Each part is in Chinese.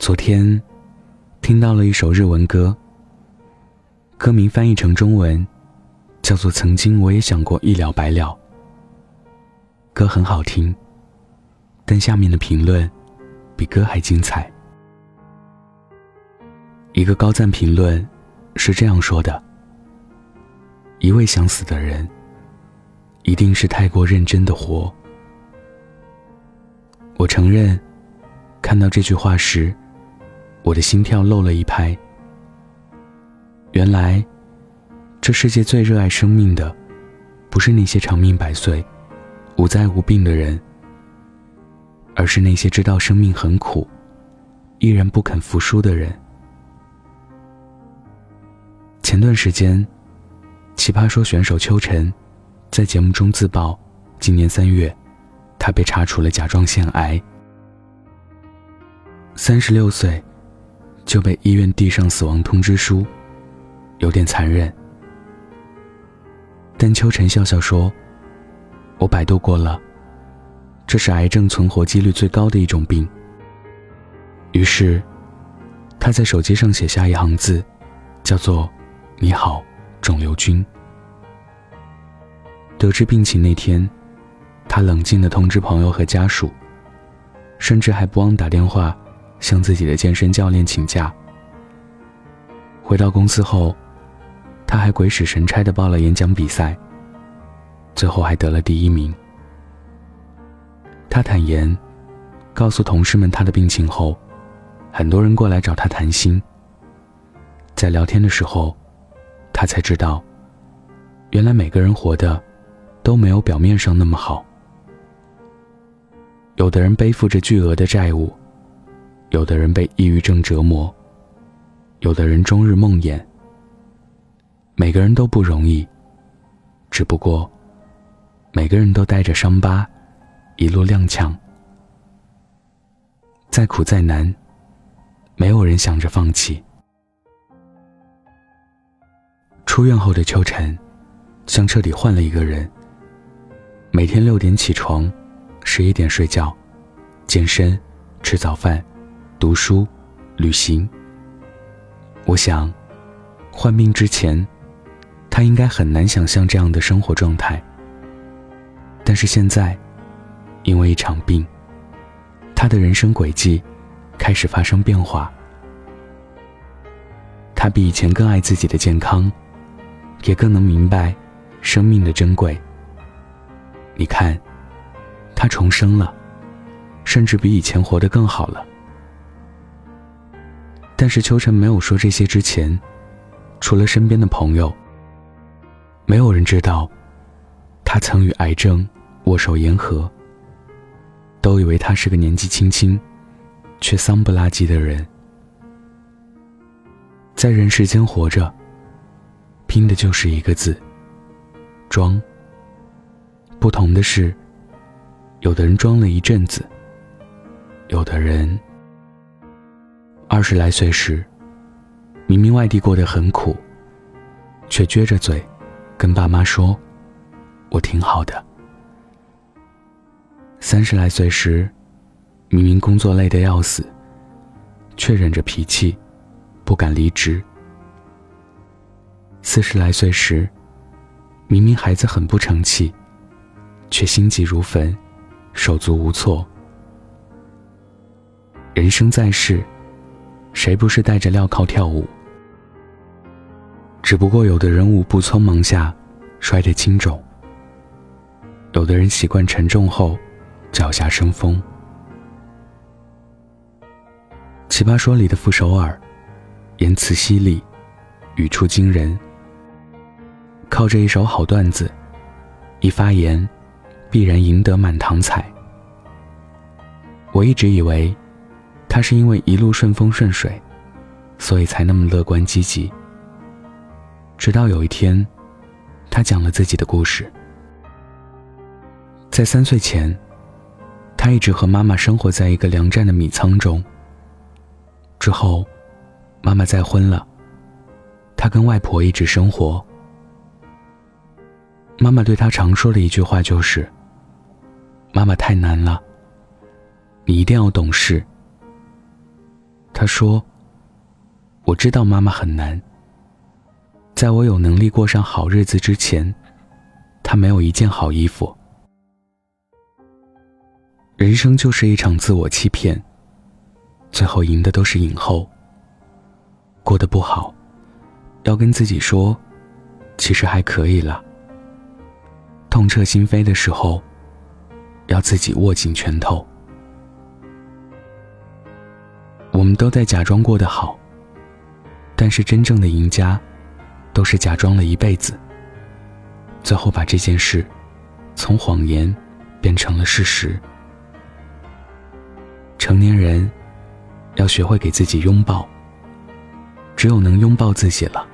昨天听到了一首日文歌，歌名翻译成中文叫做《曾经我也想过一了百了》。歌很好听，但下面的评论比歌还精彩。一个高赞评论是这样说的：“一位想死的人，一定是太过认真的活。”我承认，看到这句话时，我的心跳漏了一拍。原来，这世界最热爱生命的，不是那些长命百岁、无灾无病的人，而是那些知道生命很苦，依然不肯服输的人。前段时间，奇葩说选手秋晨在节目中自曝，今年三月。他被查出了甲状腺癌，三十六岁就被医院递上死亡通知书，有点残忍。但秋晨笑笑说：“我百度过了，这是癌症存活几率最高的一种病。”于是，他在手机上写下一行字，叫做“你好，肿瘤君”。得知病情那天。他冷静地通知朋友和家属，甚至还不忘打电话向自己的健身教练请假。回到公司后，他还鬼使神差地报了演讲比赛，最后还得了第一名。他坦言，告诉同事们他的病情后，很多人过来找他谈心。在聊天的时候，他才知道，原来每个人活的都没有表面上那么好。有的人背负着巨额的债务，有的人被抑郁症折磨，有的人终日梦魇。每个人都不容易，只不过，每个人都带着伤疤，一路踉跄。再苦再难，没有人想着放弃。出院后的秋晨，像彻底换了一个人。每天六点起床。十一点睡觉，健身，吃早饭，读书，旅行。我想，患病之前，他应该很难想象这样的生活状态。但是现在，因为一场病，他的人生轨迹开始发生变化。他比以前更爱自己的健康，也更能明白生命的珍贵。你看。他重生了，甚至比以前活得更好了。但是秋晨没有说这些之前，除了身边的朋友，没有人知道，他曾与癌症握手言和。都以为他是个年纪轻轻，却丧不拉几的人。在人世间活着，拼的就是一个字：装。不同的是。有的人装了一阵子，有的人二十来岁时，明明外地过得很苦，却撅着嘴跟爸妈说：“我挺好的。”三十来岁时，明明工作累得要死，却忍着脾气不敢离职。四十来岁时，明明孩子很不成器，却心急如焚。手足无措。人生在世，谁不是带着镣铐跳舞？只不过有的人舞步匆忙下摔得轻重，有的人习惯沉重后脚下生风。奇葩说里的傅首尔，言辞犀利，语出惊人，靠着一手好段子，一发言。必然赢得满堂彩。我一直以为，他是因为一路顺风顺水，所以才那么乐观积极。直到有一天，他讲了自己的故事。在三岁前，他一直和妈妈生活在一个粮站的米仓中。之后，妈妈再婚了，他跟外婆一直生活。妈妈对他常说的一句话就是。妈妈太难了，你一定要懂事。他说：“我知道妈妈很难，在我有能力过上好日子之前，她没有一件好衣服。人生就是一场自我欺骗，最后赢的都是影后。过得不好，要跟自己说，其实还可以了。痛彻心扉的时候，要自己握紧拳头。”我们都在假装过得好，但是真正的赢家，都是假装了一辈子，最后把这件事从谎言变成了事实。成年人要学会给自己拥抱，只有能拥抱自己了，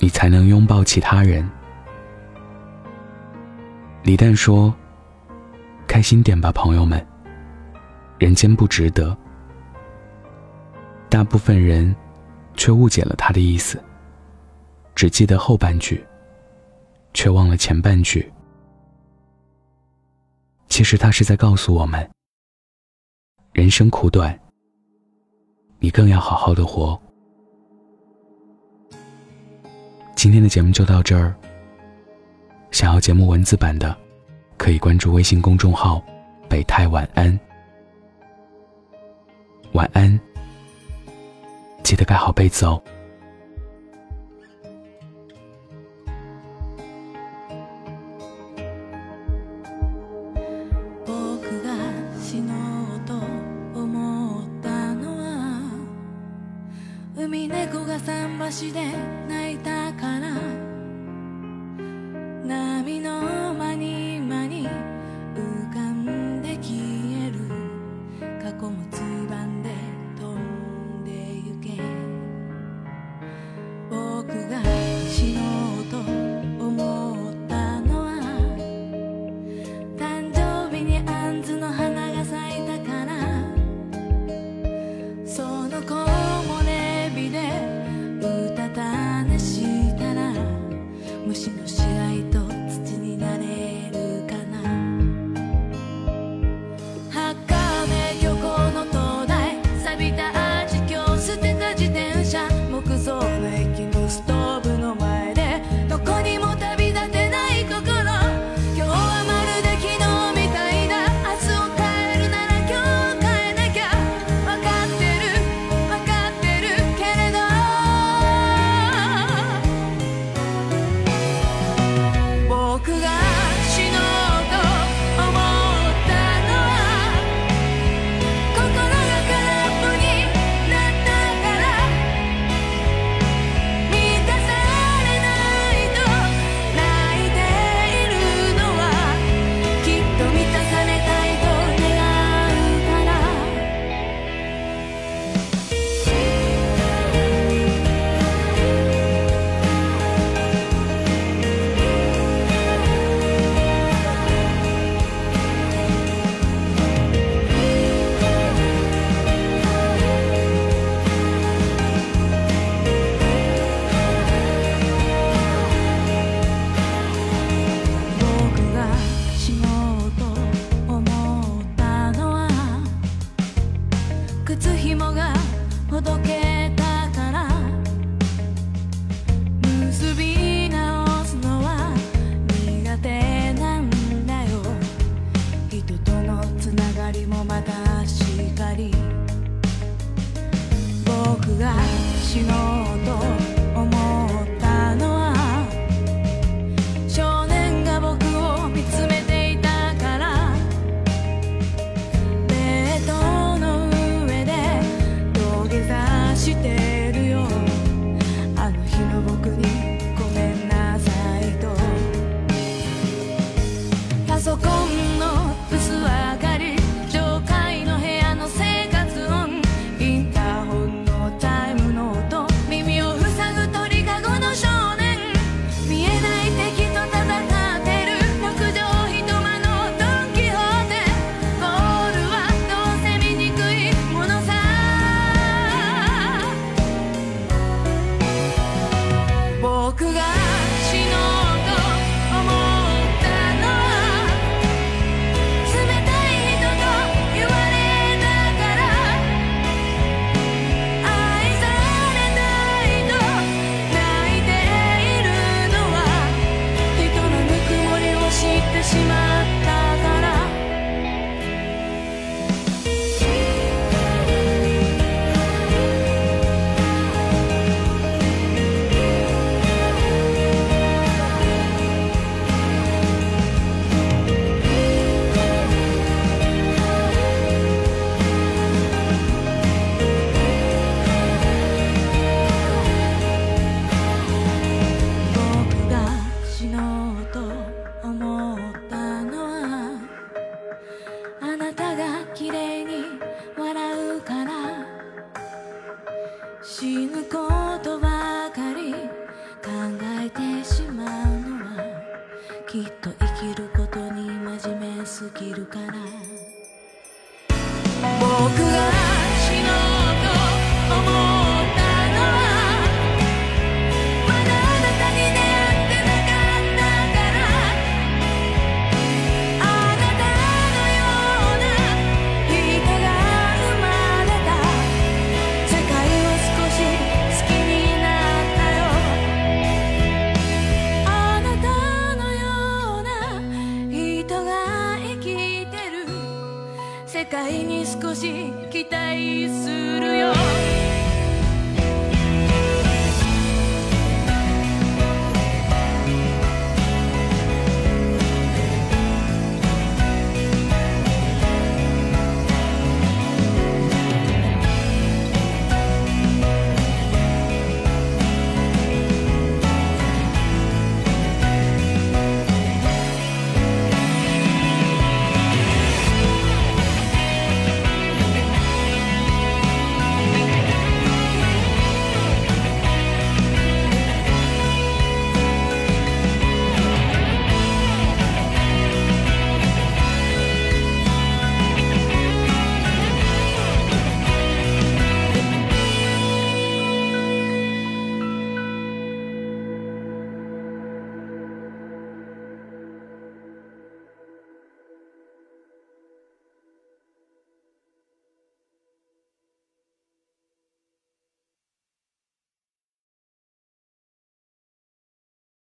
你才能拥抱其他人。李诞说：“开心点吧，朋友们，人间不值得。”大部分人，却误解了他的意思。只记得后半句，却忘了前半句。其实他是在告诉我们：人生苦短，你更要好好的活。今天的节目就到这儿。想要节目文字版的，可以关注微信公众号“北太晚安”。晚安。记得盖好被子哦。僕が死のうと思ったのは海猫が桟橋で泣いた 我。僕が思う世界に少し期待するよ。